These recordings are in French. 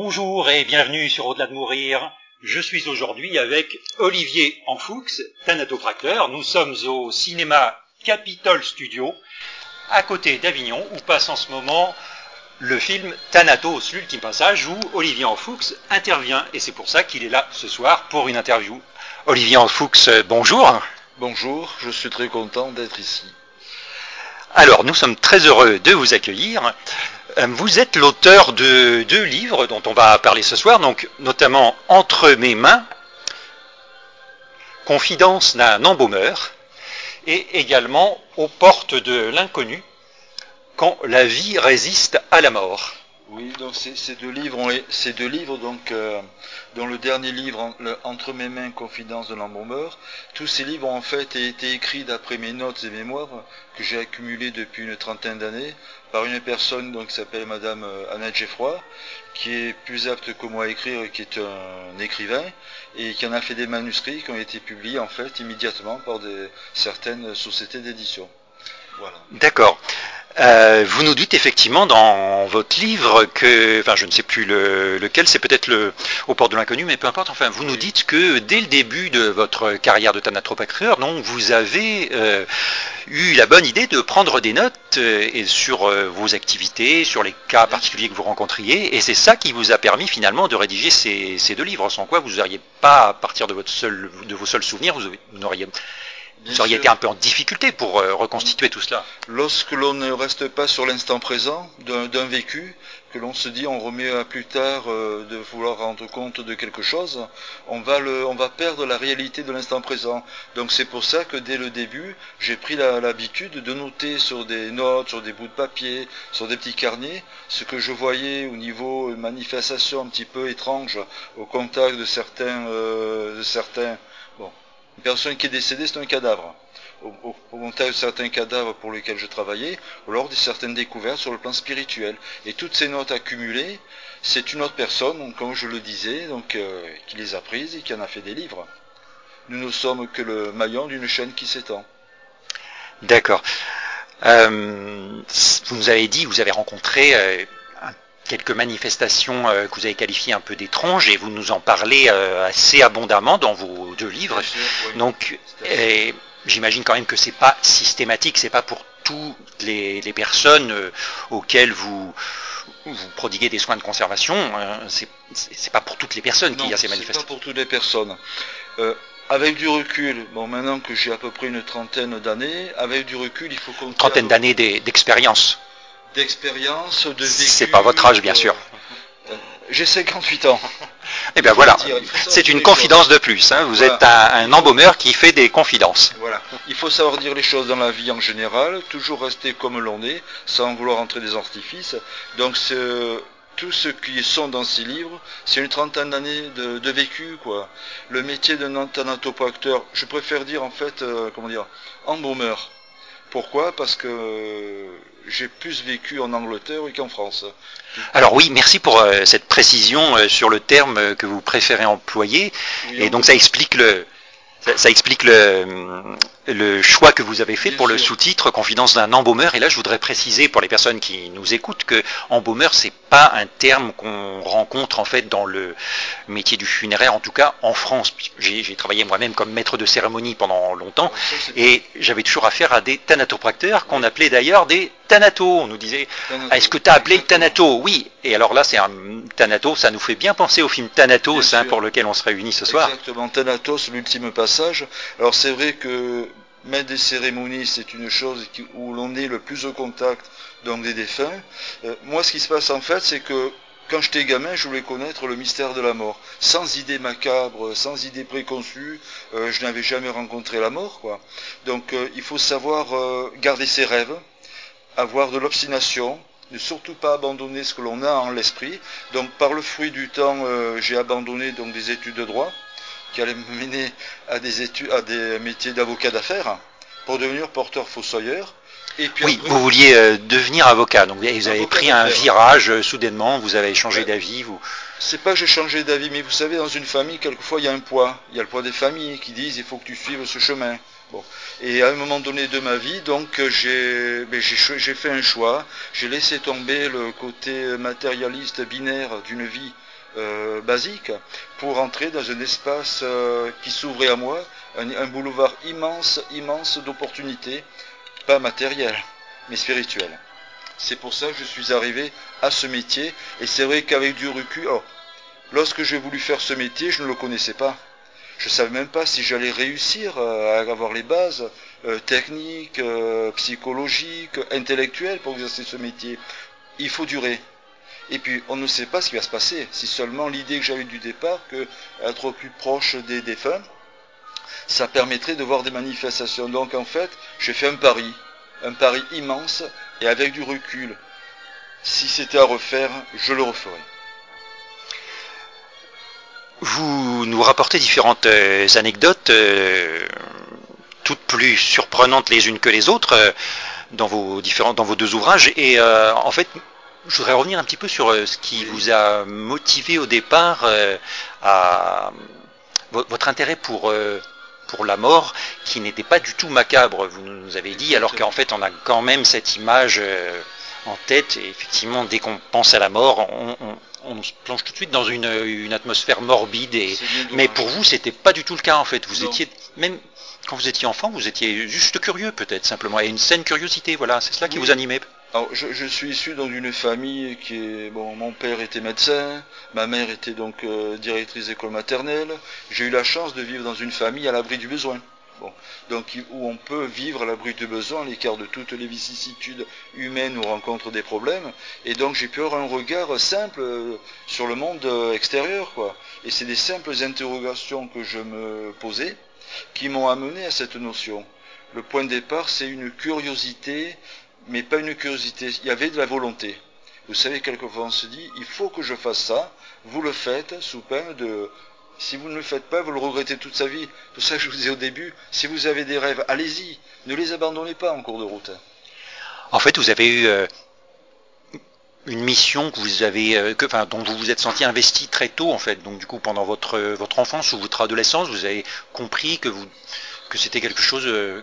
Bonjour et bienvenue sur Au-delà de mourir. Je suis aujourd'hui avec Olivier Enfoux, thanatopracteur. Nous sommes au cinéma Capitol Studio, à côté d'Avignon, où passe en ce moment le film Thanatos, l'ultime passage, où Olivier Enfoux intervient. Et c'est pour ça qu'il est là ce soir pour une interview. Olivier Enfoux, bonjour. Bonjour, je suis très content d'être ici. Alors, nous sommes très heureux de vous accueillir. Euh, vous êtes l'auteur de deux livres dont on va parler ce soir, donc notamment Entre mes mains, Confidence d'un embaumeur, et également Aux portes de l'inconnu, Quand la vie résiste à la mort. Oui, donc ces deux livres, ces deux livres donc, euh, dont le dernier livre, Entre mes mains, Confidence de l'embaumeur, tous ces livres ont en fait été écrits d'après mes notes et mémoires que j'ai accumulées depuis une trentaine d'années par une personne donc, qui s'appelle Madame euh, Annette Geffroy, qui est plus apte que moi à écrire, qui est un écrivain, et qui en a fait des manuscrits qui ont été publiés en fait immédiatement par certaines sociétés d'édition. Voilà. D'accord. Euh, vous nous dites effectivement dans votre livre que, enfin je ne sais plus lequel, c'est peut-être le au port de l'inconnu, mais peu importe. Enfin, vous nous dites que dès le début de votre carrière de thanatopacreur, non, vous avez euh, eu la bonne idée de prendre des notes euh, sur vos activités, sur les cas particuliers que vous rencontriez, et c'est ça qui vous a permis finalement de rédiger ces, deux livres. Sans quoi vous n'auriez pas, à partir de de vos seuls souvenirs, vous n'auriez vous auriez été un peu en difficulté pour euh, reconstituer tout cela. Lorsque l'on ne reste pas sur l'instant présent d'un vécu, que l'on se dit on remet à plus tard euh, de vouloir rendre compte de quelque chose, on va, on va perdre la réalité de l'instant présent. Donc c'est pour ça que dès le début, j'ai pris l'habitude de noter sur des notes, sur des bouts de papier, sur des petits carnets, ce que je voyais au niveau manifestation un petit peu étrange au contact de certains, euh, de certains une personne qui est décédée, c'est un cadavre. Au, montage de certains cadavres pour lesquels je travaillais, ou lors de certaines découvertes sur le plan spirituel. Et toutes ces notes accumulées, c'est une autre personne, comme je le disais, donc, euh, qui les a prises et qui en a fait des livres. Nous ne sommes que le maillon d'une chaîne qui s'étend. D'accord. Euh, vous nous avez dit, vous avez rencontré euh, quelques manifestations euh, que vous avez qualifiées un peu d'étranges et vous nous en parlez euh, assez abondamment dans vos deux livres. Donc, j'imagine quand même que c'est pas systématique, c'est pas pour toutes les, personnes euh, auxquelles vous vous prodiguez des soins de conservation, c'est pas pour toutes les personnes qu'il y a ces manifestations. pas pour toutes les personnes. avec du recul, bon maintenant que j'ai à peu près une trentaine d'années, avec du recul, il faut compter. Trentaine d'années d'expérience d'expérience, de vécu. C'est pas votre âge, bien sûr. Euh, j'ai 58 ans. Eh bien voilà, c'est une confidence de plus. Hein. Vous êtes un, embaumeur qui fait des confidences. Voilà. Il faut savoir dire les choses dans la vie en général, toujours rester comme l'on est, sans vouloir entrer des artifices. Donc tout ce qui sont dans ces livres, c'est une trentaine d'années de, vécu, quoi. Le métier d'un thanatopracteur, je préfère dire en fait, euh, comment dire, embaumeur. Pourquoi? Parce que j'ai plus vécu en Angleterre qu'en France. Alors oui, merci pour euh, cette précision euh, sur le terme que vous préférez employer. et donc ça explique le, ça, explique le, choix que vous avez fait pour le sous-titre Confidence d'un embaumeur. Et là, je voudrais préciser pour les personnes qui nous écoutent que embaumeur, c'est pas un terme qu'on rencontre en fait dans le métier du funéraire, en tout cas en France. J'ai travaillé moi-même comme maître de cérémonie pendant longtemps et j'avais toujours affaire à des thanatopracteurs qu'on appelait d'ailleurs des thanatos. On nous disait Est-ce que tu as appelé thanato Oui. Et alors là, c'est un thanato, ça nous fait bien penser au film Thanatos hein, pour lequel on se réunit ce soir. Exactement, Thanatos, l'ultime passage. Alors c'est vrai que maître des cérémonies, c'est une chose où l'on est le plus au contact donc des défunts. Euh, moi, ce qui se passe en fait, c'est que quand j'étais gamin, je voulais connaître le mystère de la mort. Sans idée macabre, sans idée préconçue, euh, je n'avais jamais rencontré la mort. Donc euh, il faut savoir garder ses rêves, avoir de l'obstination, ne surtout pas abandonner ce que l'on a en l'esprit. Donc par le fruit du temps, j'ai abandonné des études de droit qui allaient me mener à des études, à des métiers d'avocat d'affaires pour devenir porteur fossoyeur oui, vous vouliez euh, devenir avocat, donc vous avez pris un virage euh, soudainement, vous avez changé d'avis. Vous... C'est pas que j'ai changé d'avis, mais vous savez, dans une famille, quelquefois, il y a un poids. Il y a le poids des familles qui disent il faut que tu suives ce chemin. Bon. Et à un moment donné de ma vie, donc j'ai ben, fait un choix. J'ai laissé tomber le côté matérialiste binaire d'une vie euh, basique pour entrer dans un espace euh, qui s'ouvrait à moi, un, boulevard immense, immense d'opportunités, pas matérielles, mais spirituelles. C'est pour ça que je suis arrivé à ce métier, et c'est vrai qu'avec du recul, lorsque j'ai voulu faire ce métier, je ne le connaissais pas. Je ne savais même pas si j'allais réussir à avoir les bases techniques, psychologiques, intellectuelles pour exercer ce métier. Il faut durer. Et puis, on ne sait pas ce qui va se passer. Si seulement l'idée que j'avais du départ, que être au plus proche des défunts, ça permettrait de voir des manifestations. Donc, en fait, j'ai fait un pari, un pari immense, et avec du recul, si c'était à refaire, je le referais. Vous nous rapportez différentes euh, anecdotes, euh, toutes plus surprenantes les unes que les autres, euh, dans vos différents, dans vos deux ouvrages. Et en fait, je voudrais revenir un petit peu sur euh, ce qui vous a motivé au départ euh, à votre intérêt pour, euh, pour la mort, qui n'était pas du tout macabre, vous nous avez dit, alors qu'en fait on a quand même cette image en tête, et effectivement dès qu'on pense à la mort, on, se plonge tout de suite dans une, atmosphère morbide, et, mais pour vous c'était pas du tout le cas en fait, vous étiez même quand vous étiez enfant, vous étiez juste curieux peut-être simplement, et une saine curiosité, voilà, c'est cela qui vous animait. Alors, je, suis issu d'une famille qui est bon. Mon père était médecin, ma mère était donc euh, directrice d'école maternelle. J'ai eu la chance de vivre dans une famille à l'abri du besoin. Donc où on peut vivre à l'abri du besoin, à l'écart de toutes les vicissitudes humaines où on rencontre des problèmes. Et donc j'ai pu avoir un regard simple euh, sur le monde euh, extérieur, quoi. Et c'est des simples interrogations que je me posais qui m'ont amené à cette notion. Le point de départ, c'est une curiosité mais pas une curiosité. Il y avait de la volonté. Vous savez, quelquefois on se dit, il faut que je fasse ça, vous le faites sous peine de... Si vous ne le faites pas, vous le regrettez toute sa vie. Tout ça que je vous disais au début, si vous avez des rêves, allez-y, ne les abandonnez pas en cours de route. En fait, vous avez eu euh, une mission que vous avez, euh, que, enfin, dont vous vous êtes senti investi très tôt, en fait. Donc, du coup, pendant votre, votre enfance ou votre adolescence, vous avez compris que, que c'était quelque chose euh,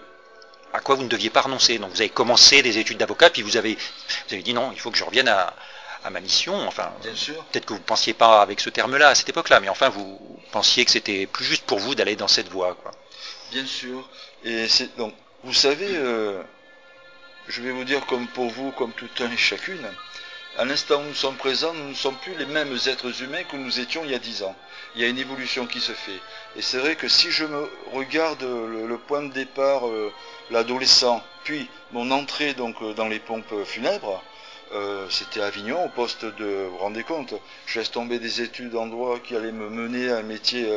à quoi vous ne deviez pas renoncer. Donc vous avez commencé des études d'avocat, puis vous avez, vous avez dit non, il faut que je revienne à, ma mission. Enfin, peut-être que vous ne pensiez pas avec ce terme-là à cette époque-là, mais enfin vous pensiez que c'était plus juste pour vous d'aller dans cette voie. Quoi. Bien sûr. Et c'est donc, vous savez, euh, je vais vous dire comme pour vous, comme tout un et chacune, à l'instant où nous sommes présents, nous ne sommes plus les mêmes êtres humains que nous étions il y a dix ans. Il y a une évolution qui se fait. Et c'est vrai que si je me regarde le, point de départ, euh, l'adolescent, puis mon entrée euh, dans les pompes funèbres, euh, c'était Avignon, au poste de, vous vous rendez compte, je laisse tomber des études en droit qui allaient me mener à un métier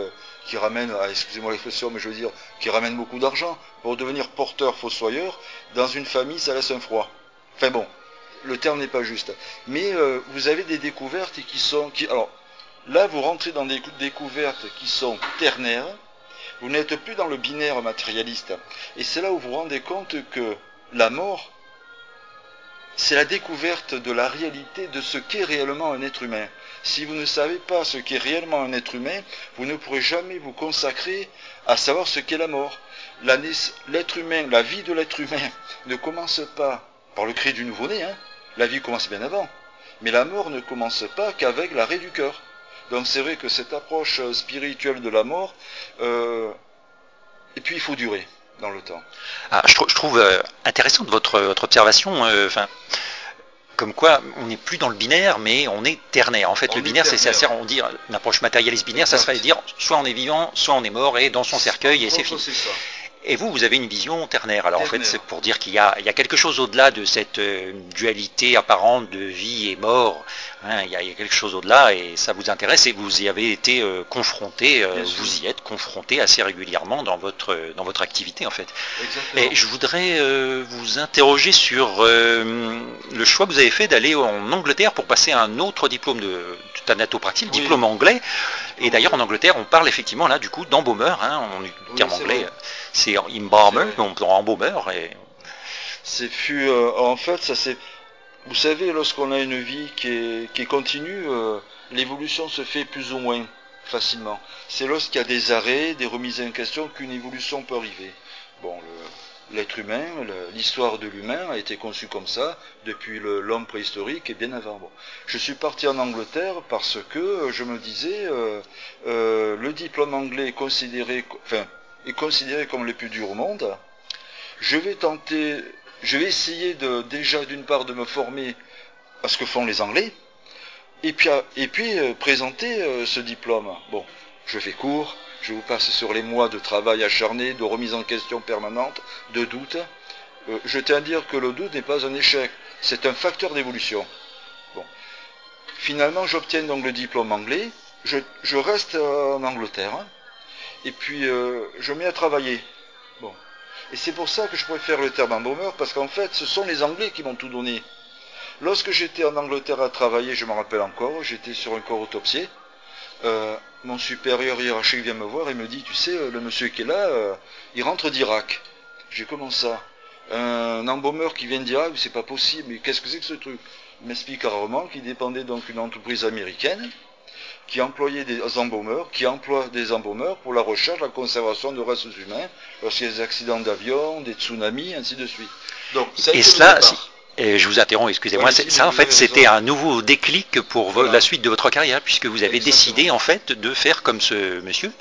qui ramène, ah, excusez-moi l'expression, mais je veux dire, qui ramène beaucoup d'argent, pour devenir porteur fossoyeur, dans une famille, ça laisse un froid. Enfin bon, le terme n'est pas juste. Mais euh, vous avez des découvertes qui sont... Alors, là, vous rentrez dans des découvertes qui sont ternaires. Vous n'êtes plus dans le binaire matérialiste. Et c'est là où vous vous rendez compte que la mort, c'est la découverte de la réalité de ce qu'est réellement un être humain. Si vous ne savez pas ce qu'est réellement un être humain, vous ne pourrez jamais vous consacrer à savoir ce qu'est la mort. L'être humain, la vie de l'être humain ne commence pas par le cri du nouveau-né, hein, la vie commence bien avant. Mais la mort ne commence pas qu'avec l'arrêt du cœur. Donc c'est vrai que cette approche spirituelle de la mort, euh, et puis il faut durer dans le temps. Ah, je, trouve euh, intéressante votre, votre observation. Euh, comme quoi on n'est plus dans le binaire, mais on est ternaire. En fait, le binaire, c'est ça on dit une approche matérialiste binaire, ça serait dire soit on est vivant, soit on est mort et dans son cercueil et c'est fini. Et vous, vous avez une vision ternaire. Alors en fait, c'est pour dire qu'il y, a, quelque chose au-delà de cette euh, dualité apparente de vie et mort. Hein. il, y a, quelque chose au-delà et ça vous intéresse et vous y avez été euh, confronté, euh, vous y êtes confronté assez régulièrement dans votre, dans votre activité en fait. Et je voudrais vous interroger sur le choix que vous avez fait d'aller en Angleterre pour passer un autre diplôme de, thanatopraxie, le diplôme anglais. Et d'ailleurs en Angleterre, on parle effectivement là du coup d'embaumeur, hein, en terme anglais c'est embalmer, on embaumeur. Et... C'est fut, euh, en fait, ça c'est. Vous savez, lorsqu'on a une vie qui est, qui est continue, euh, l'évolution se fait plus ou moins facilement. C'est lorsqu'il y a des arrêts, des remises en question qu'une évolution peut arriver. Bon, l'être humain, l'histoire de l'humain a été conçue comme ça depuis l'homme préhistorique et bien avant. Je suis parti en Angleterre parce que je me disais euh, euh, le diplôme anglais est considéré, enfin, est considéré comme le plus dur au monde. Je vais tenter, je vais essayer de déjà d'une part de me former à ce que font les Anglais, et puis, euh, présenter ce diplôme. Bon, je fais court, je vous passe sur les mois de travail acharné, de remise en question permanente, de doute. Euh, je tiens à dire que le doute n'est pas un échec, c'est un facteur d'évolution. Bon. Finalement, j'obtiens donc le diplôme anglais, je, reste en Angleterre, et puis euh, je mets à travailler. Bon. Et c'est pour ça que je préfère le terme embaumer, parce qu'en fait, ce sont les Anglais qui m'ont tout donné. Lorsque j'étais en Angleterre à travailler, je me rappelle encore, j'étais sur un corps autopsié, euh, mon supérieur hiérarchique vient me voir et me dit, tu sais, euh, le monsieur qui est là, euh, il rentre d'Irak. J'ai comment ça? Un embaumeur qui vient d'Irak, c'est pas possible, mais qu'est-ce que c'est que ce truc? Il m'explique rarement qu'il dépendait donc d'une entreprise américaine qui employait des embaumeurs, qui emploie des embaumeurs pour la recherche, la conservation de restes humains, lorsqu'il y a des accidents d'avion, des tsunamis, ainsi de suite. Donc, et cela, je vous interromps, excusez-moi. ça, en fait, c'était un nouveau déclic pour la suite de votre carrière, puisque vous avez décidé, en fait, de faire comme ce monsieur.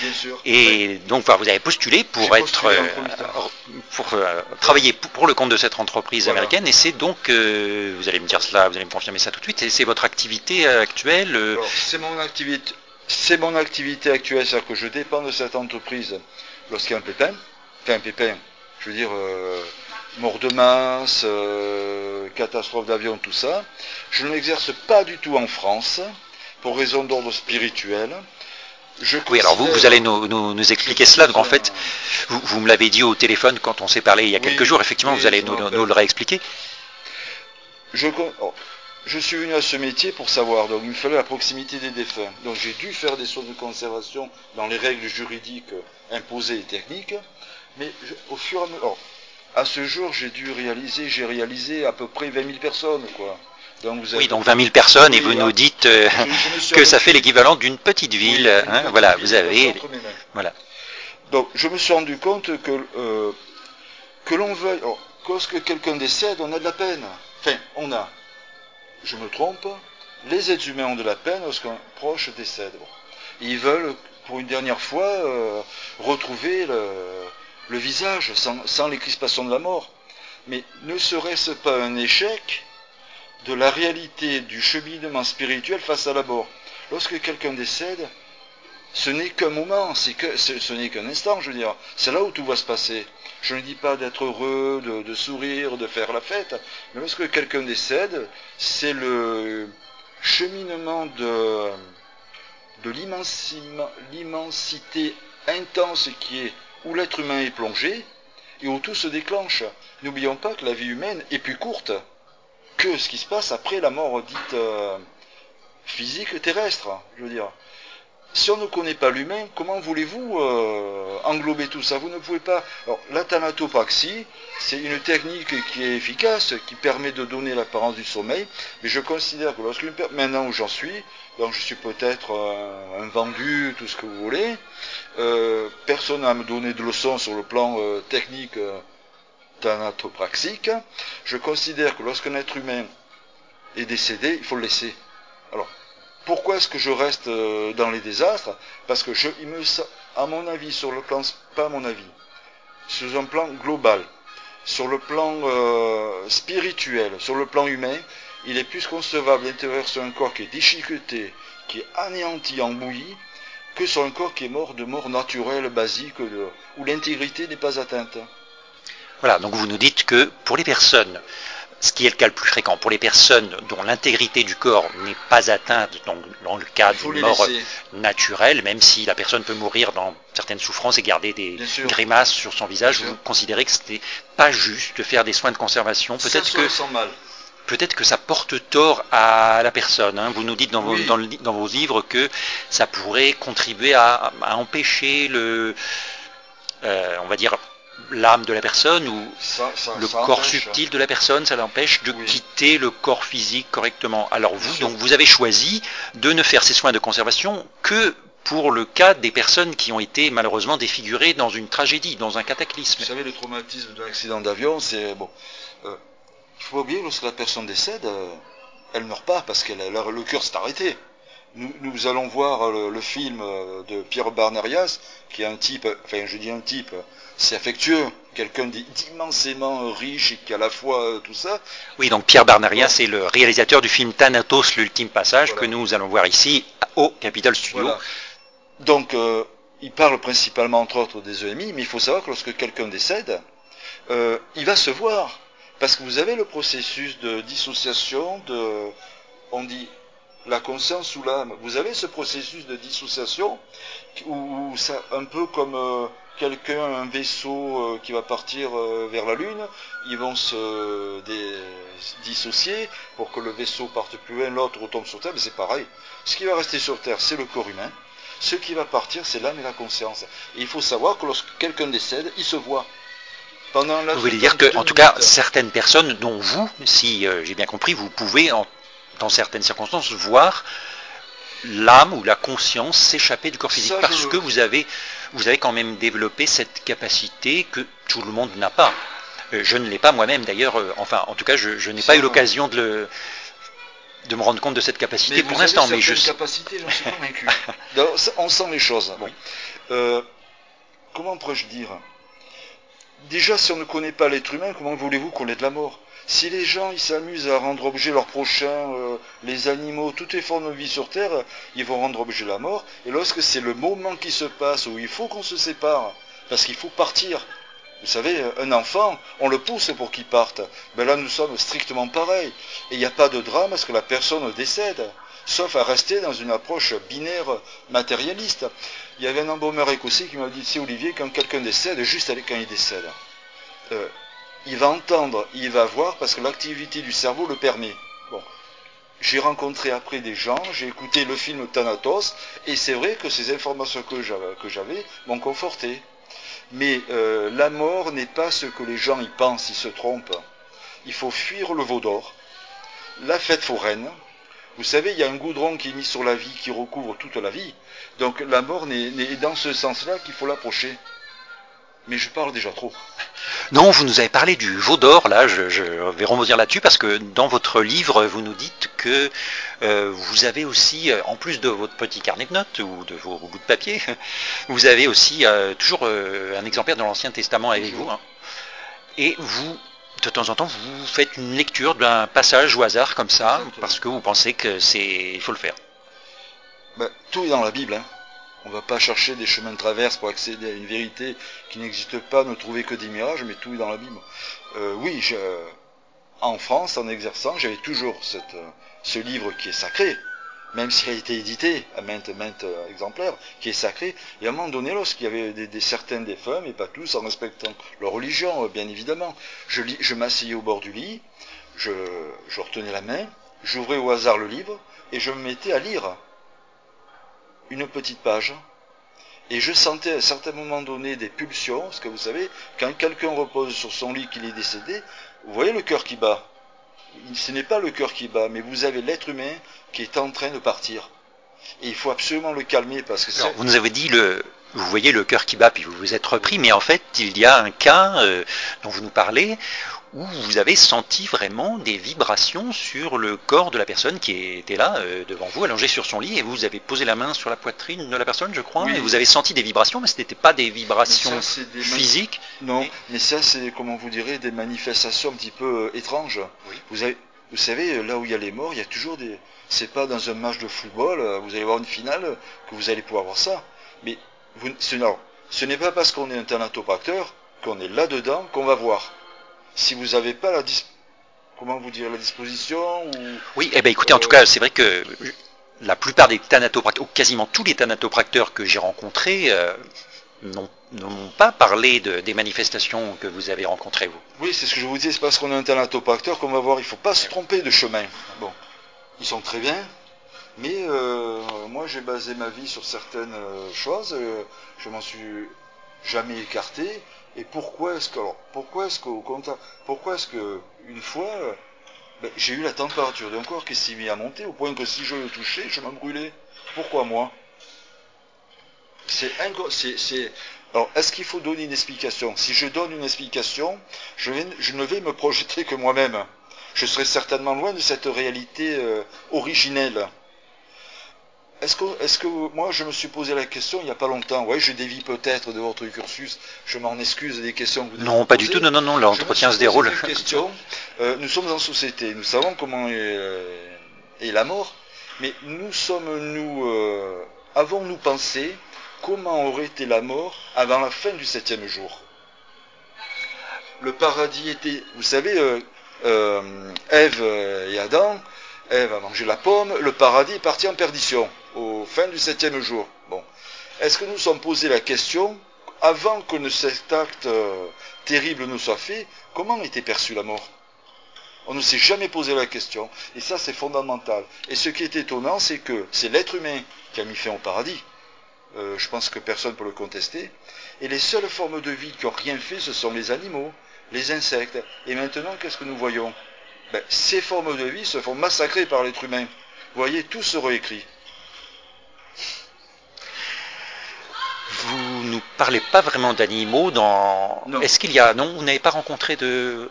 Bien sûr. Et donc, vous avez postulé pour être, euh, pour euh, travailler pour le compte de cette entreprise américaine. Et c'est donc, euh, vous allez me dire cela, vous allez me confirmer ça tout de suite. Et c'est votre activité actuelle. C'est mon activité. C'est mon activité actuelle, c'est-à-dire que je dépends de cette entreprise lorsqu'il y a un pépin, enfin un pépin, je veux dire, mort de masse, euh, catastrophe d'avion, tout ça. Je ne l'exerce pas du tout en France, pour raison d'ordre spirituel. oui, alors vous, vous allez nous, expliquer cela. Donc en fait, vous, me l'avez dit au téléphone quand on s'est parlé il y a quelques jours. Effectivement, vous allez nous, le réexpliquer. Je, oh, je suis venu à ce métier pour savoir. Donc il me fallait la proximité des défunts. Donc j'ai dû faire des soins de conservation dans les règles juridiques imposées et techniques. Mais au fur et à mesure, à ce jour, j'ai dû réaliser, j'ai réalisé à peu près 20 000 personnes, quoi. Donc vous avez... Oui, donc 20 000 personnes, et vous nous dites euh, que ça fait l'équivalent d'une petite ville. hein, voilà, vous avez. Voilà. Donc, je me suis rendu compte que euh, que l'on veuille, oh, lorsque quelqu'un décède, on a de la peine. Enfin, on a. Je me trompe. Les êtres humains ont de la peine lorsqu'un proche décède. Ils veulent, pour une dernière fois, euh, retrouver le, le visage sans, les crispations de la mort. Mais ne serait-ce pas un échec de la réalité du cheminement spirituel face à la mort Lorsque quelqu'un décède, ce n'est qu'un moment, que, ce, n'est qu'un instant, je veux dire. C'est là où tout va se passer. Je ne dis pas d'être heureux, de, sourire, de faire la fête, mais lorsque quelqu'un décède, c'est le cheminement de l'immensité intense qui est où l'être humain est plongé et où tout se déclenche. N'oublions pas que la vie humaine est plus courte que ce qui se passe après la mort dite euh, physique terrestre. Je veux dire, si on ne connaît pas l'humain, comment voulez-vous euh, englober tout ça? Vous ne pouvez pas. Alors, la thanatopraxie, c'est une technique qui est efficace, qui permet de donner l'apparence du sommeil, mais je considère que lorsqu'une maintenant où j'en suis, donc je suis peut-être un, vendu, tout ce que vous voulez, euh, personne n'a me donné de leçons sur le plan euh, technique thanatopraxique, je considère que lorsqu'un être humain est décédé, il faut le laisser. Alors, pourquoi est-ce que je reste euh, dans les désastres? Parce que je, il à mon avis, sur le plan, pas mon avis, sur un plan global, sur le plan euh, spirituel, sur le plan humain, il est plus concevable d'intérieur sur un corps qui est déchiqueté, qui est anéanti, embouilli, que sur un corps qui est mort de mort naturelle, basique, où l'intégrité n'est pas atteinte. Voilà, donc vous nous dites que pour les personnes ce qui est le cas le plus fréquent pour les personnes dont l'intégrité du corps n'est pas atteinte, donc dans le cas d'une mort naturelle, même si la personne peut mourir dans certaines souffrances et garder des grimaces sur son visage, vous considérez que ce n'était pas juste de faire des soins de conservation. Peut-être que peut-être que ça porte tort à la personne. Hein. Vous nous dites dans vos, dans, vos, livres que ça pourrait contribuer à, empêcher le, euh, on va dire, l'âme de la personne ou le corps subtil de la personne, ça l'empêche de quitter le corps physique correctement. Alors vous, donc vous avez choisi de ne faire ces soins de conservation que pour le cas des personnes qui ont été malheureusement défigurées dans une tragédie, dans un cataclysme. Vous savez, le traumatisme de l'accident d'avion, c'est bon. Euh, il faut pas oublier lorsque la personne décède, euh, elle ne meurt pas parce que le cœur s'est arrêté. Nous, allons voir le, film euh, de Pierre Barnerias, qui est un type, enfin je dis un type, c'est affectueux, quelqu'un d'immensément riche et qui a à la fois tout ça. Oui, donc Pierre Barnerias, c'est le réalisateur du film Thanatos, l'ultime passage, que nous allons voir ici au Capitol Studio. Donc, euh, il parle principalement, entre autres, des EMI, mais il faut savoir que lorsque quelqu'un décède, euh, il va se voir. Parce que vous avez le processus de dissociation de, on dit, la conscience ou l'âme. Vous avez ce processus de dissociation où, ça, un peu comme euh, quelqu'un, un vaisseau qui va partir vers la Lune, ils vont se dissocier pour que le vaisseau parte plus loin, l'autre retombe sur Terre, mais c'est pareil. Ce qui va rester sur Terre, c'est le corps humain. Ce qui va partir, c'est l'âme et la conscience. Et il faut savoir que lorsque quelqu'un décède, il se voit. Pendant la vous voulez dire que, en tout cas, certaines personnes, dont vous, si euh, j'ai bien compris, vous pouvez, dans certaines circonstances, voir l'âme ou la conscience s'échapper du corps physique parce que vous avez, vous avez quand même développé cette capacité que tout le monde n'a pas. Euh, je ne l'ai pas moi-même d'ailleurs, euh, enfin en tout cas je n'ai pas eu l'occasion de le, de me rendre compte de cette capacité pour l'instant. Mais je capacité, j'en suis convaincu. on sent les choses. Euh, comment pourrais-je dire? Déjà, si on ne connaît pas l'être humain, comment voulez-vous qu'on ait de la mort? Si les gens ils s'amusent à rendre objet leurs prochains, euh, les animaux, toutes les formes de vie sur Terre, ils vont rendre objet la mort. Et lorsque c'est le moment qui se passe où il faut qu'on se sépare, parce qu'il faut partir, vous savez, un enfant, on le pousse pour qu'il parte. Mais là, nous sommes strictement pareils. Et il n'y a pas de drame parce que la personne décède, sauf à rester dans une approche binaire matérialiste. Il y avait un embaumeur écossais qui m'a dit, c'est Olivier, quand quelqu'un décède, juste quand il décède, euh, il va entendre, il va voir parce que l'activité du cerveau le permet. J'ai rencontré après des gens, j'ai écouté le film Thanatos, et c'est vrai que ces informations que j'avais m'ont conforté. Mais euh, la mort n'est pas ce que les gens y pensent, ils se trompent. Il faut fuir le veau d'or, la fête foraine. Vous savez, il y a un goudron qui est mis sur la vie, qui recouvre toute la vie. Donc la mort n'est dans ce sens-là qu'il faut l'approcher. Mais je parle déjà trop. Non, vous nous avez parlé du veau d'or, là, je, vais rebondir là-dessus, parce que dans votre livre, vous nous dites que euh, vous avez aussi, euh, en plus de votre petit carnet de notes ou de vos bouts de papier, vous avez aussi euh, toujours un exemplaire de l'Ancien Testament avec vous. Hein. et vous, de temps en temps, vous faites une lecture d'un passage au hasard comme ça, parce que vous pensez que c'est, il faut le faire. Ben, tout est dans la Bible. Hein. On ne va pas chercher des chemins de traverse pour accéder à une vérité qui n'existe pas, ne trouver que des mirages, mais tout est dans la Bible. Euh, oui, en France, en exerçant, j'avais toujours ce livre qui est sacré, même s'il a été édité à maintes, maintes exemplaires, qui est sacré. Et à un moment donné, lorsqu'il y avait des, certaines des femmes, et pas tous, en respectant leur religion, bien évidemment, je, m'asseyais au bord du lit, je retenais la main, j'ouvrais au hasard le livre, et je me mettais à lire une petite page, et je sentais à un certain moment donné des pulsions, parce que vous savez, quand quelqu'un repose sur son lit qu'il est décédé, vous voyez le cœur qui bat. Ce n'est pas le cœur qui bat, mais vous avez l'être humain qui est en train de partir. Et il faut absolument le calmer parce que vous nous avez dit le, vous voyez le cœur qui bat puis vous vous êtes repris, mais en fait il y a un cas euh, dont vous nous parlez où vous avez senti vraiment des vibrations sur le corps de la personne qui était là euh, devant vous, allongée sur son lit, et vous avez posé la main sur la poitrine de la personne, je crois, et vous avez senti des vibrations, mais ce n'était pas des vibrations physiques. Non, mais ça c'est, comment vous direz, des manifestations un petit peu euh, étranges. Vous, avez, vous savez, là où il y a les morts, il y a toujours des... C'est pas dans un match de football, euh, vous allez voir une finale, que vous allez pouvoir voir ça. Mais vous, ce n'est pas parce qu'on est un thanatopracteur qu'on est là-dedans qu'on va voir si vous n'avez pas la comment vous dire la disposition ou, Oui, eh ben écoutez, en tout cas, c'est vrai que la plupart des thanatopracteurs, ou quasiment tous les thanatopracteurs que j'ai rencontrés, euh, n'ont pas parlé de, des manifestations que vous avez rencontrées, vous. Oui, c'est ce que je vous dis, c'est parce qu'on est un thanatopracteur qu'on va voir, il ne faut pas se tromper de chemin. Bon, ils sont très bien, mais euh, moi j'ai basé ma vie sur certaines euh, choses, je m'en suis jamais écarté, et pourquoi est-ce que, alors, pourquoi est-ce qu'au pourquoi est-ce que, une fois, ben, j'ai eu la température d'un corps qui s'est mis à monter au point que si je le touchais, je me brûlais. Pourquoi moi? C'est alors, est-ce qu'il faut donner une explication? Si je donne une explication, je, ne vais me projeter que moi-même. Je serai certainement loin de cette réalité euh, originelle. Est-ce que, moi je me suis posé la question il n'y a pas longtemps, ouais, je dévie peut-être de votre cursus, je m'en excuse des questions que vous Non, pas du tout, non, non, non, l'entretien se déroule. question. Euh, nous sommes en société, nous savons comment est, euh, la mort, mais nous sommes, nous, avons-nous pensé comment aurait été la mort avant la fin du septième jour? Le paradis était, vous savez, euh, Ève et Adam, Ève a mangé la pomme, le paradis est parti en perdition au fin du septième jour. Bon, est-ce que nous sommes posé la question avant que cet acte euh, terrible ne soit fait, comment était perçue la mort? On ne s'est jamais posé la question. Et ça, c'est fondamental. Et ce qui est étonnant, c'est que c'est l'être humain qui a mis fin au paradis. Euh, je pense que personne ne peut le contester. Et les seules formes de vie qui n'ont rien fait, ce sont les animaux, les insectes. Et maintenant, qu'est-ce que nous voyons? Ben, Ces formes de vie se font massacrer par l'être humain. Vous voyez, tout se réécrit. vous nous parlez pas vraiment d'animaux dans. Est-ce qu'il y a non Vous n'avez pas rencontré de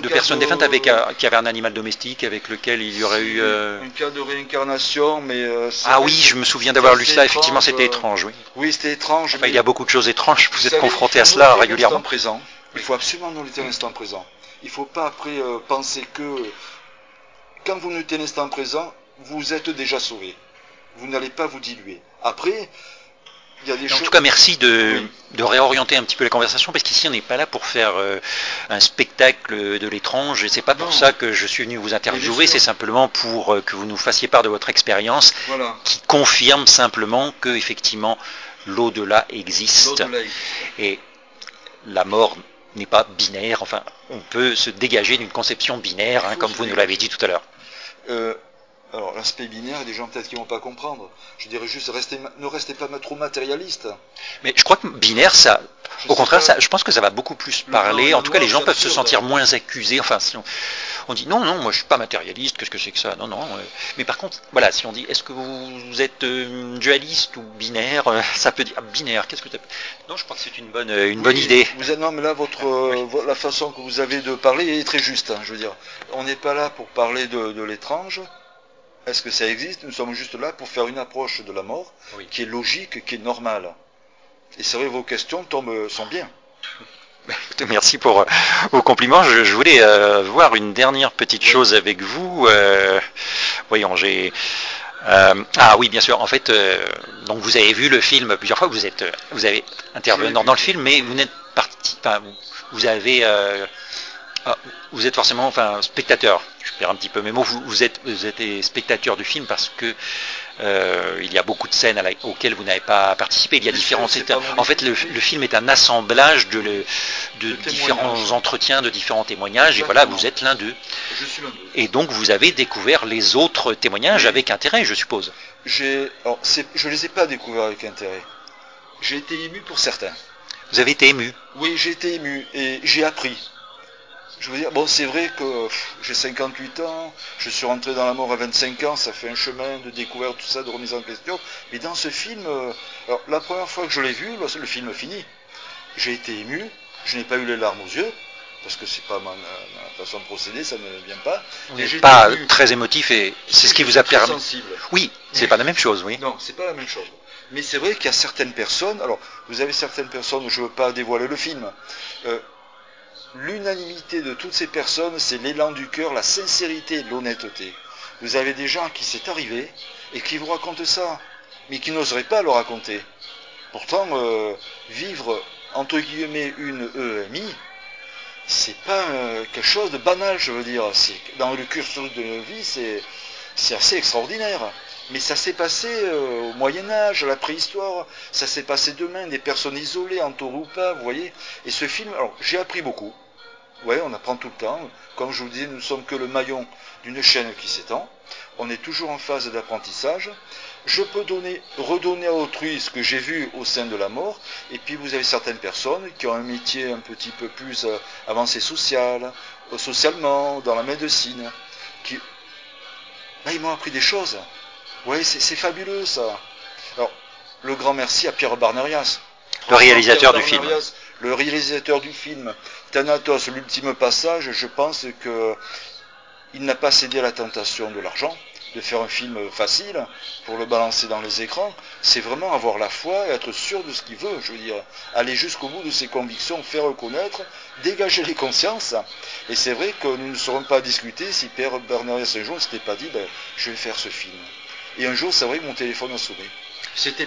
de personnes défuntes avec euh, qui avaient un animal domestique avec lequel il y aurait eu euh, un cas de réincarnation, mais euh, ah oui, je me souviens d'avoir lu ça. Effectivement, c'était étrange, oui. Oui, c'était étrange. il y a beaucoup de choses étranges. Vous, êtes confronté à cela régulièrement. Présent. Il faut absolument nous à l'instant présent. Il ne faut pas après penser que quand vous nous tenez l'instant présent, vous êtes déjà sauvé. Vous n'allez pas vous diluer. Après, en tout cas, merci de, réorienter un petit peu la conversation, parce qu'ici, on n'est pas là pour faire euh, un spectacle de l'étrange, et c'est pas pour ça que je suis venu vous interviewer, c'est simplement pour euh, que vous nous fassiez part de votre expérience, qui confirme simplement que, effectivement, l'au-delà existe, et la mort n'est pas binaire, enfin, on peut se dégager d'une conception binaire, hein, comme vous nous l'avez dit tout à l'heure. Euh, alors l'aspect binaire, il y a des gens peut-être qui vont pas comprendre. Je dirais juste, ne restez pas trop matérialiste. Mais je crois que binaire, ça, au contraire, ça, je pense que ça va beaucoup plus parler. en tout cas, les gens peuvent se sentir moins accusés. Enfin, si on, dit non, non, moi je suis pas matérialiste, qu'est-ce que c'est que ça? Non, non. Euh. mais par contre, voilà, si on dit est-ce que vous, êtes euh, dualiste ou binaire, euh, ça peut dire binaire. Qu'est-ce que tu Non, je crois que c'est une bonne, une bonne idée. Vous êtes non, mais là, votre, la façon que vous avez de parler est très juste. Hein, je veux dire, on n'est pas là pour parler de l'étrange. Est-ce que ça existe? Nous sommes juste là pour faire une approche de la mort qui est logique, qui est normale. Et c'est vrai, vos questions tombent, sont bien. Merci pour euh, vos compliments. Je, voulais euh, voir une dernière petite chose avec vous. Euh, voyons, j'ai. ah oui, bien sûr. En fait, donc vous avez vu le film plusieurs fois. Vous êtes, vous avez intervenu dans, le film, mais vous n'êtes parti. Enfin, vous avez ah, vous êtes forcément enfin, spectateur, un petit peu mes mots, vous, êtes, vous êtes spectateur du film parce que euh, il y a beaucoup de scènes auxquelles vous n'avez pas participé. Il y a différents. En fait, le, film est un assemblage de, de, différents entretiens, de différents témoignages, et voilà, vous êtes l'un d'eux. Je suis l'un d'eux. Et donc, vous avez découvert les autres témoignages avec intérêt, je suppose. je ne les ai pas découverts avec intérêt. J'ai été ému pour certains. Vous avez été ému Oui, j'ai été ému et j'ai appris je veux dire, bon, c'est vrai que j'ai 58 ans, je suis rentré dans la mort à 25 ans, ça fait un chemin de découverte, tout ça, de remise en question. Mais dans ce film, euh, alors, la première fois que je l'ai vu, le film fini, j'ai été ému, je n'ai pas eu les larmes aux yeux, parce que c'est pas ma, façon de procéder, ça ne vient pas. Vous n'êtes pas très émotif et c'est ce qui vous a permis. sensible. Oui, c'est pas la même chose, oui. Non, c'est pas la même chose. Mais c'est vrai qu'il y a certaines personnes, alors vous avez certaines personnes, je ne veux pas dévoiler le film, euh, l'unanimité de toutes ces personnes, c'est l'élan du cœur, la sincérité et l'honnêteté. Vous avez des gens qui s'est arrivé et qui vous racontent ça, mais qui n'oseraient pas le raconter. Pourtant, euh, vivre entre guillemets une EMI, c'est pas euh, quelque chose de banal, je veux dire. Dans le cursus de vie, c'est assez extraordinaire. Mais ça s'est passé euh, au Moyen Âge, à la préhistoire, ça s'est passé demain, des personnes isolées, entourées ou pas, vous voyez. Et ce film, j'ai appris beaucoup. Oui, on apprend tout le temps. Comme je vous disais, nous ne sommes que le maillon d'une chaîne qui s'étend. On est toujours en phase d'apprentissage. Je peux donner, redonner à autrui ce que j'ai vu au sein de la mort. Et puis vous avez certaines personnes qui ont un métier un petit peu plus euh, avancé social, euh, socialement, dans la médecine, qui, là, ils m'ont appris des choses. Oui, c'est fabuleux ça. Alors, le grand merci à Pierre Barnerias. Le réalisateur du film. Le réalisateur du film. Thanatos, l'ultime passage, je pense que il n'a pas cédé à la tentation de l'argent, de faire un film facile pour le balancer dans les écrans. C'est vraiment avoir la foi et être sûr de ce qu'il veut. Je veux dire, aller jusqu'au bout de ses convictions, faire reconnaître, dégager les consciences. Et c'est vrai que nous ne serons pas discuter si Père Bernard jour ne s'était pas dit, ben, je vais faire ce film. Et un jour, c'est vrai que mon téléphone a sonné.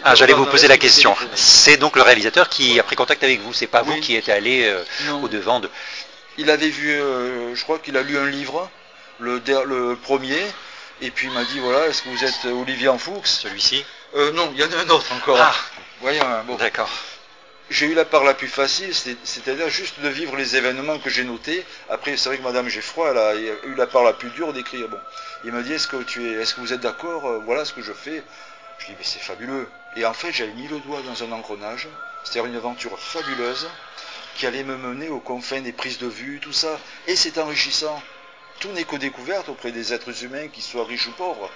Ah, j'allais vous poser la question. C'est donc le réalisateur qui a pris contact avec vous, c'est pas vous qui êtes allé euh, au devant de. Il avait vu, euh, je crois qu'il a lu un livre, le, le premier, et puis il m'a dit voilà, est-ce que vous êtes Olivier Enfoux Celui-ci euh, Non, il y en a un autre encore. Ah, voyons. Bon. D'accord. J'ai eu la part la plus facile, c'est-à-dire juste de vivre les événements que j'ai notés. Après, c'est vrai que Madame Geffroy, elle a eu la part la plus dure d'écrire. Bon, il m'a dit est-ce que tu es, est-ce que vous êtes d'accord? Voilà ce que je fais. Je dis, mais c'est fabuleux. Et en fait, j'avais mis le doigt dans un engrenage, c'est-à-dire une aventure fabuleuse qui allait me mener aux confins des prises de vue, tout ça. Et c'est enrichissant. Tout n'est qu'aux découvertes auprès des êtres humains, qu'ils soient riches ou pauvres.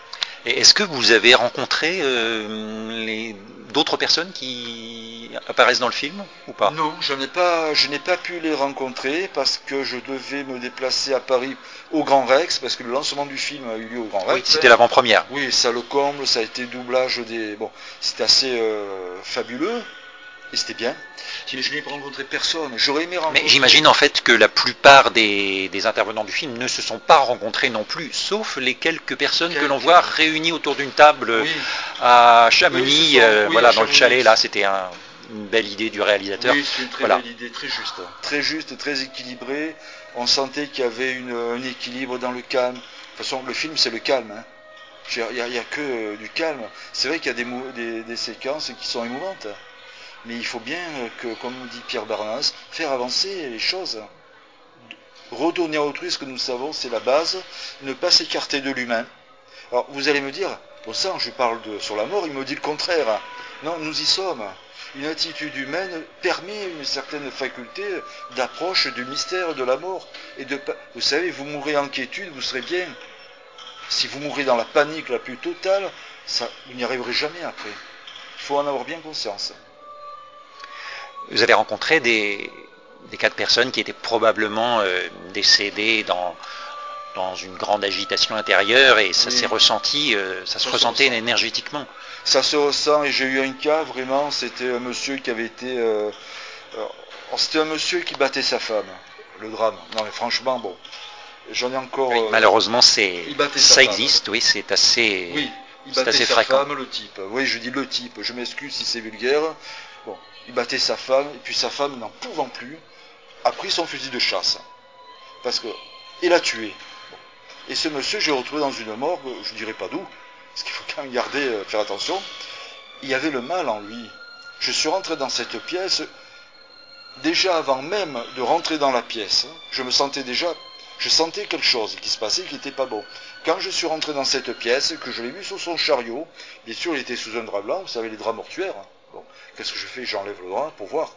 Et est-ce que vous avez rencontré euh, d'autres personnes qui apparaissent dans le film ou pas? Non, je n'ai pas, je n'ai pas pu les rencontrer parce que je devais me déplacer à Paris au Grand Rex parce que le lancement du film a eu lieu au Grand Rex. Oui, c'était l'avant-première. Oui, ça le comble, ça a été doublage des, bon, c'était assez euh, fabuleux et c'était bien. Je n'ai pas rencontré personne. J'aurais aimé rencontrer. Mais j'imagine en fait que la plupart des, intervenants du film ne se sont pas rencontrés non plus, sauf les quelques personnes que l'on voit réunies autour d'une table à Chamonix, euh, voilà, dans le chalet. Là, c'était une belle idée du réalisateur. Oui, c'est une très belle idée, très juste. Très juste, très équilibré. On sentait qu'il y avait un équilibre dans le calme. De toute façon, le film, c'est le calme. Hein. Il n'y a, que euh, du calme. C'est vrai qu'il y a des, des séquences qui sont émouvantes. Mais il faut bien que, comme dit Pierre Bernas, faire avancer les choses. Redonner à autrui ce que nous savons, c'est la base. Ne pas s'écarter de l'humain. Alors vous allez me dire, bon ça, je parle de, sur la mort, il me dit le contraire. Non, nous y sommes. Une attitude humaine permet une certaine faculté d'approche du mystère de la mort. Et vous savez, vous mourrez en quiétude, vous serez bien. Si vous mourrez dans la panique la plus totale, ça, vous n'y arriverez jamais après. Il faut en avoir bien conscience vous avez rencontré des, cas de personnes qui étaient probablement euh, décédées dans, dans une grande agitation intérieure et ça s'est ressenti, euh, ça, se ressentait énergétiquement. Ça se ressent et j'ai eu un cas vraiment, c'était un monsieur qui avait été, euh, c'était un monsieur qui battait sa femme, le drame. Non mais franchement bon, j'en ai encore. malheureusement c'est, ça existe, oui c'est assez. Oui, il battait sa fréquent. femme, le type. Oui, je dis le type. Je m'excuse si c'est vulgaire. Il battait sa femme, et puis sa femme, n'en pouvant plus, a pris son fusil de chasse. Parce que, il l'a tué. Et ce monsieur, j'ai retrouvé dans une morgue, je ne dirais pas d'où, parce qu'il faut quand même garder, euh, faire attention. Il y avait le mal en lui. Je suis rentré dans cette pièce, déjà avant même de rentrer dans la pièce, je me sentais déjà, je sentais quelque chose qui se passait qui n'était pas bon. Quand je suis rentré dans cette pièce, que je l'ai vu sur son chariot, bien sûr il était sous un drap blanc, vous savez les draps mortuaires, Bon, qu'est-ce que je fais? J'enlève le drap pour voir.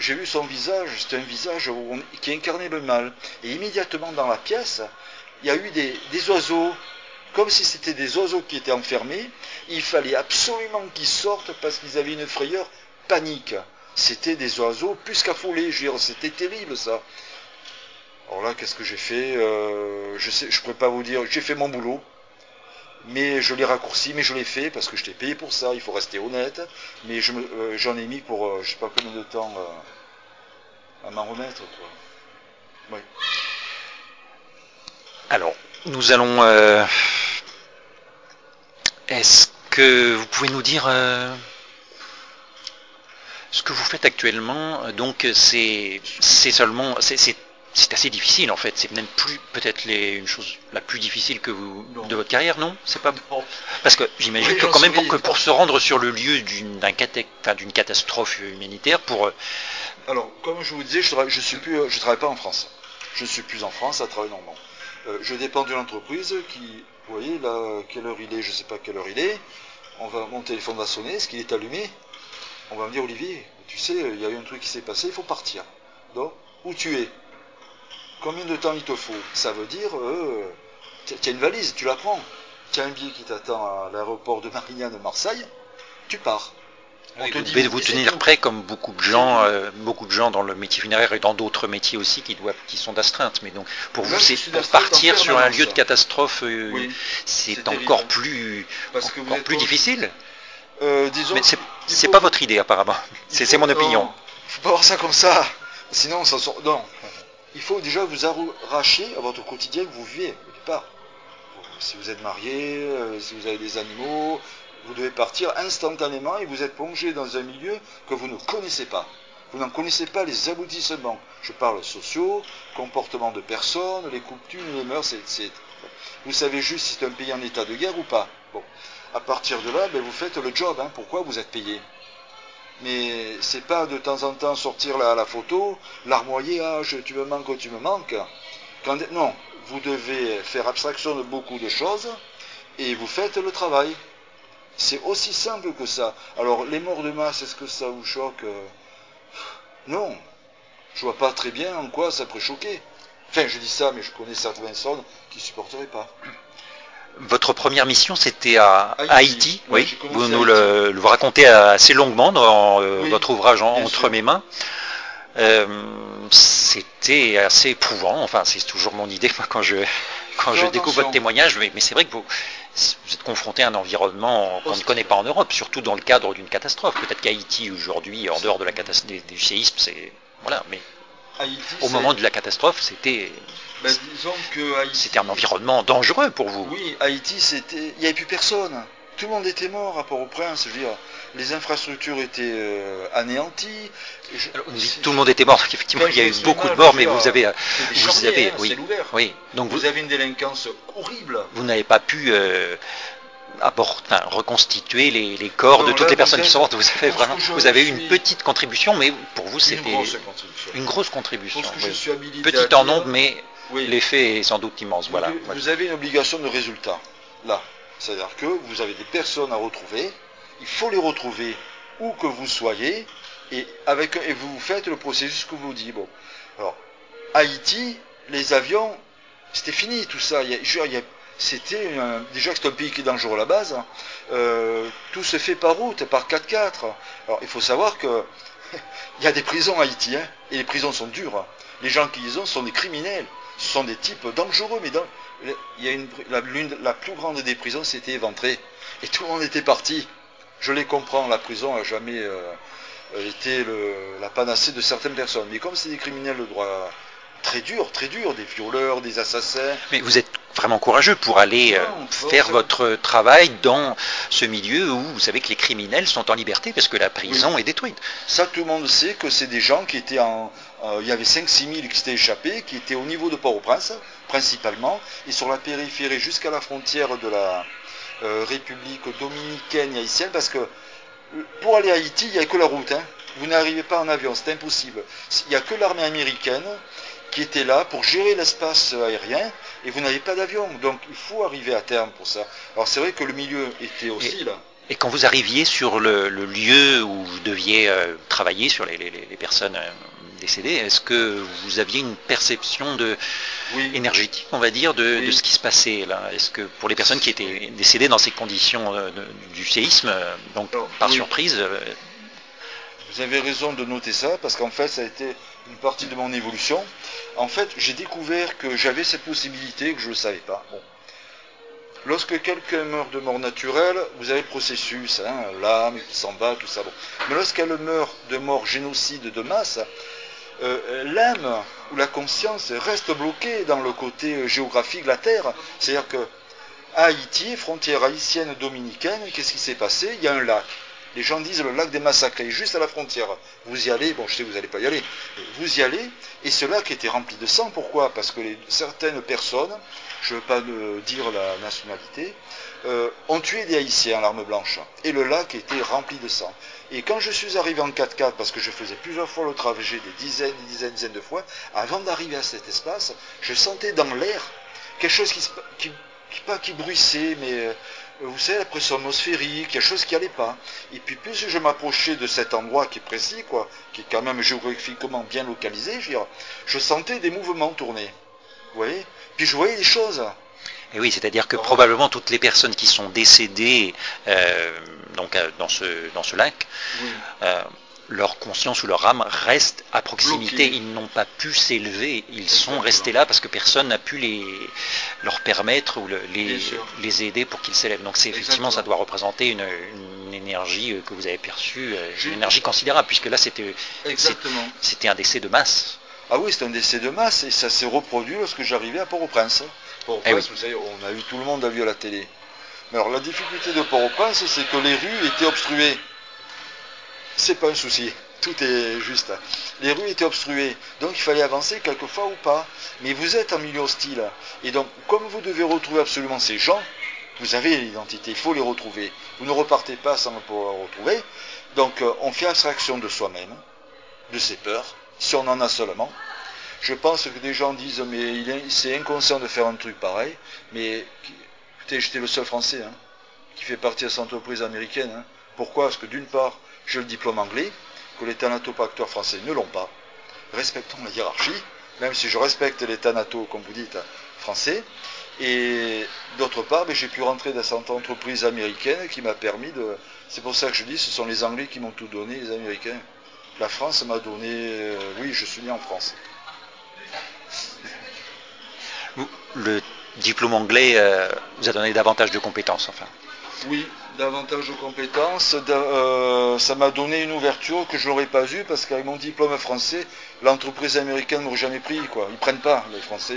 J'ai vu son visage, c'était un visage qui incarnait le mal. Et immédiatement dans la pièce, il y a eu des, oiseaux, comme si c'était des oiseaux qui étaient enfermés. Il fallait absolument qu'ils sortent parce qu'ils avaient une frayeur panique. C'était des oiseaux plus qu'affolés, je c'était terrible ça. Alors là, qu'est-ce que j'ai fait? Euh, Je ne je pourrais pas vous dire. J'ai fait mon boulot mais je l'ai raccourci, mais je l'ai fait parce que je t'ai payé pour ça, il faut rester honnête, mais euh, j'en ai mis pour euh, je sais pas combien de temps euh, à m'en remettre. Quoi. Alors, nous allons... Est-ce que vous pouvez nous dire ce que vous faites actuellement? Donc, c'est seulement... c'est c'est assez difficile en fait. C'est même plus peut-être une chose la plus difficile que vous de votre carrière, non? C'est pas parce que j'imagine que quand même pour, que, pour se rendre sur le lieu d'une d'une catastrophe humanitaire, pour euh, alors comme je vous disais, je travaille, je suis plus, je travaille pas en France. Je ne suis plus en France à travailler normalement. Euh, je dépends d'une entreprise qui, vous voyez là, quelle heure il est, je sais pas quelle heure il est. On va, mon téléphone va sonner, est-ce qu'il est allumé? On va me dire Olivier, tu sais, il y a eu un truc qui s'est passé, il faut partir. Donc, où tu es? Combien de temps il te faut Ça veut dire, euh, tu as une valise, tu la prends. Tu as un billet qui t'attend à l'aéroport de Marignane de Marseille. tu pars. vous devez vous tenir prêt comme beaucoup de gens, euh, beaucoup de gens dans le métier funéraire et dans d'autres métiers aussi qui doivent, qui sont d'astreinte. Mais donc pour vous, c'est pour partir sur un lieu de catastrophe, euh, c'est encore plus, encore plus difficile. Euh, disons, mais c'est pas votre idée apparemment. C'est mon opinion. Il faut pas voir ça comme ça. Sinon, ça sort. Non. Il faut déjà vous arracher à votre quotidien que vous vivez au départ. Si vous êtes marié, si vous avez des animaux, vous devez partir instantanément et vous êtes plongé dans un milieu que vous ne connaissez pas. Vous n'en connaissez pas les aboutissements. Je parle sociaux, comportement de personnes, les coutumes, les mœurs. Vous savez juste si c'est un pays en état de guerre ou pas. Bon. À partir de là, ben, vous faites le job. Hein. Pourquoi vous êtes payé? Mais c'est pas de temps en temps sortir la, la photo, larmoyer, ah, tu me manques, tu me manques. non, vous devez faire abstraction de beaucoup de choses et vous faites le travail. C'est aussi simple que ça. Alors, les morts de masse, est-ce que ça vous choque? Euh Non. Je vois pas très bien en quoi ça pourrait choquer. Enfin, je dis ça, mais je connais certaines personnes qui ne supporteraient pas. Votre première mission, c'était à Haïti, oui. Vous nous le, racontez assez longuement dans euh, votre ouvrage Entre mes mains. Euh, c'était assez éprouvant, enfin c'est toujours mon idée quand je, quand je découvre votre témoignage, mais, mais c'est vrai que vous, vous êtes confronté à un environnement qu'on ne connaît pas en Europe, surtout dans le cadre d'une catastrophe. Peut-être qu'Haïti aujourd'hui, en dehors de la catastrophe du séisme, c'est voilà, mais au moment de la catastrophe, c'était ben, c'était un environnement dangereux pour vous. Oui, Haïti, c'était il n'y avait plus personne. Tout le monde était mort, rapport au prince. Je veux dire, les infrastructures étaient euh, anéanties. tout le monde était mort. Effectivement, il y a eu beaucoup de morts, mais vous avez, vous avez, oui, oui. Donc vous, avez une délinquance horrible. Vous n'avez pas pu euh, reconstituer les, corps de toutes les personnes qui sont mortes. Vous avez vraiment, vous avez eu une petite contribution, mais pour vous c'était une grosse contribution. Petite en nombre, mais l'effet est sans doute immense. Voilà. Vous avez une obligation de résultat là. C'est-à-dire que vous avez des personnes à retrouver il faut les retrouver où que vous soyez, et, avec, et vous faites le processus que vous dit. Bon. Alors, Haïti, les avions, c'était fini tout ça. Il c'était déjà que c'est un pays qui est dangereux à la base. Euh, tout se fait par route, par 4x4. Alors, il faut savoir que il y a des prisons à Haïti, hein, et les prisons sont dures. Les gens qui y ont sont des criminels. Ce sont des types dangereux, mais y a la, plus grande des prisons s'était éventrée. Et tout le monde était parti je les comprends, la prison n'a jamais euh, été la panacée de certaines personnes. Mais comme c'est des criminels de droit très dur, très dur, des violeurs, des assassins. Mais vous êtes vraiment courageux pour aller euh, faire votre travail dans ce milieu où vous savez que les criminels sont en liberté parce que la prison est détruite. Ça, tout le monde sait que c'est des gens qui étaient en. Euh, il y avait 5-6 000 qui s'étaient échappés, qui étaient au niveau de Port-au-Prince, principalement, et sur la périphérie jusqu'à la frontière de la, euh, République dominicaine et haïtienne, parce que pour aller à Haïti, il n'y a que la route. Hein. Vous n'arrivez pas en avion, c'est impossible. Il n'y a que l'armée américaine qui était là pour gérer l'espace aérien, et vous n'avez pas d'avion. Donc il faut arriver à terme pour ça. Alors c'est vrai que le milieu était aussi là. Et quand vous arriviez sur le, lieu où vous deviez euh, travailler sur les, personnes euh, décédées, est-ce que vous aviez une perception de, énergétique, on va dire, de, ce qui se passait là? Est-ce que pour les personnes qui étaient décédées dans ces conditions euh, du séisme, donc par surprise Vous avez raison de noter ça, parce qu'en fait, ça a été une partie de mon évolution. En fait, j'ai découvert que j'avais cette possibilité que je ne savais pas. Lorsque quelqu'un meurt de mort naturelle, vous avez le processus, hein, l'âme qui s'en bat, tout ça. Bon. Mais lorsqu'elle meurt de mort génocide de masse, euh, l'âme ou la conscience reste bloquée dans le côté géographique de la Terre. C'est-à-dire que Haïti, frontière haïtienne dominicaine, qu'est-ce qui s'est passé? Il y a un lac. Les gens disent le lac des massacrés, juste à la frontière. Vous y allez, bon je sais que vous n'allez pas y aller, vous y allez, et ce lac était rempli de sang. Pourquoi? Parce que certaines personnes je ne veux pas dire la nationalité, euh, ont tué des Haïtiens à l'arme blanche. Et le lac était rempli de sang. Et quand je suis arrivé en 4x4, parce que je faisais plusieurs fois le trajet, des dizaines, des dizaines, des dizaines de fois, avant d'arriver à cet espace, je sentais dans l'air quelque chose qui, pas qui bruissait, mais euh, vous savez, la pression atmosphérique, quelque chose qui n'allait pas. Et puis plus je m'approchais de cet endroit qui est précis, quoi, qui est quand même géographiquement bien localisé, je, je sentais des mouvements tourner. Vous voyez? Puis je voyais des choses. Et oui, c'est-à-dire que probablement toutes les personnes qui sont décédées donc, dans, ce, dans ce lac, leur conscience ou leur âme reste à proximité. Ils n'ont pas pu s'élever. Ils sont restés là parce que personne n'a pu les, leur permettre ou les, les, aider pour qu'ils s'élèvent. Donc c'est effectivement, ça doit représenter une, énergie euh, que vous avez perçue, euh, une énergie considérable, puisque là c'était c'était un décès de masse. Ah oui, c'est un décès de masse et ça s'est reproduit lorsque j'arrivais à Port-au-Prince. Port-au-Prince, eh vous savez, on a eu tout le monde a vu à la télé. Mais alors la difficulté de Port-au-Prince, c'est que les rues étaient obstruées c'est pas un souci. Tout est juste. Les rues étaient obstruées, donc il fallait avancer quelquefois ou pas. Mais vous êtes en milieu hostile. Et donc, comme vous devez retrouver absolument ces gens, vous avez l'identité, il faut les retrouver. Vous ne repartez pas sans pouvoir les retrouver. Donc, euh, on fait abstraction de soi-même, de ses peurs, si on en a seulement. Je pense que des gens disent, mais c'est inconscient de faire un truc pareil. Mais écoutez, j'étais le seul Français hein, qui fait partie de cette entreprise américaine. Hein. Pourquoi? Parce que d'une part, j'ai le diplôme anglais, que les thanatopacteurs français ne l'ont pas. Respectons la hiérarchie, même si je respecte les thanatos, comme vous dites, français. Et d'autre part, ben, j'ai pu rentrer dans cette entreprise américaine qui m'a permis de. C'est pour ça que je dis, ce sont les Anglais qui m'ont tout donné, les Américains. La France m'a donné. Euh, oui, je suis né en France. Le diplôme anglais euh, vous a donné davantage de compétences, enfin. Oui, davantage de compétences. Euh, ça m'a donné une ouverture que je n'aurais pas eue parce qu'avec mon diplôme français, l'entreprise américaine ne m'aurait jamais pris. Quoi. Ils ne prennent pas, les Français.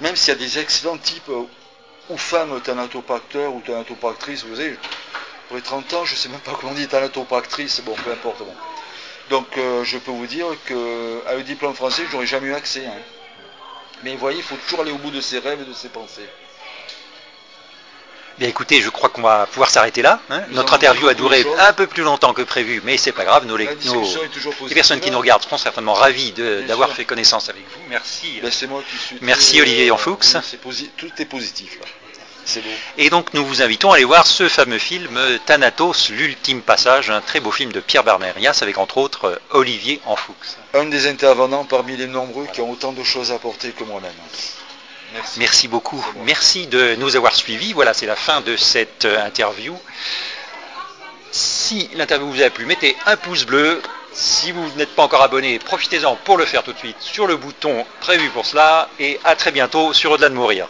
Même s'il y a des excellents types euh, ou femmes thanatopacteurs ou thanatopactrices, vous savez, pour les 30 ans, je ne sais même pas comment on dit thanatopactrice, bon, peu importe. Donc euh, je peux vous dire qu'avec le diplôme français, je n'aurais jamais eu accès. Hein. Mais vous voyez, il faut toujours aller au bout de ses rêves et de ses pensées. Bien écoutez, je crois qu'on va pouvoir s'arrêter là. Hein. Notre interview a duré un peu plus longtemps que prévu, mais c'est pas grave. Nos, les, personnes qui nous regardent seront certainement ravies d'avoir fait connaissance avec vous. Merci. Ben, moi qui suis Merci Olivier Enfoux. tout est positif là. Et donc nous vous invitons à aller voir ce fameux film Thanatos, l'ultime passage, un très beau film de Pierre Bernerias avec entre autres Olivier Enfoux. Un des intervenants parmi les nombreux qui ont autant de choses à apporter que moi-même. Merci, beaucoup. Merci de nous avoir suivis. Voilà, c'est la fin de cette euh, interview. Si l'interview vous a plu, mettez un pouce bleu. Si vous n'êtes pas encore abonné, profitez-en pour le faire tout de suite sur le bouton prévu pour cela. Et à très bientôt sur Au-delà de mourir.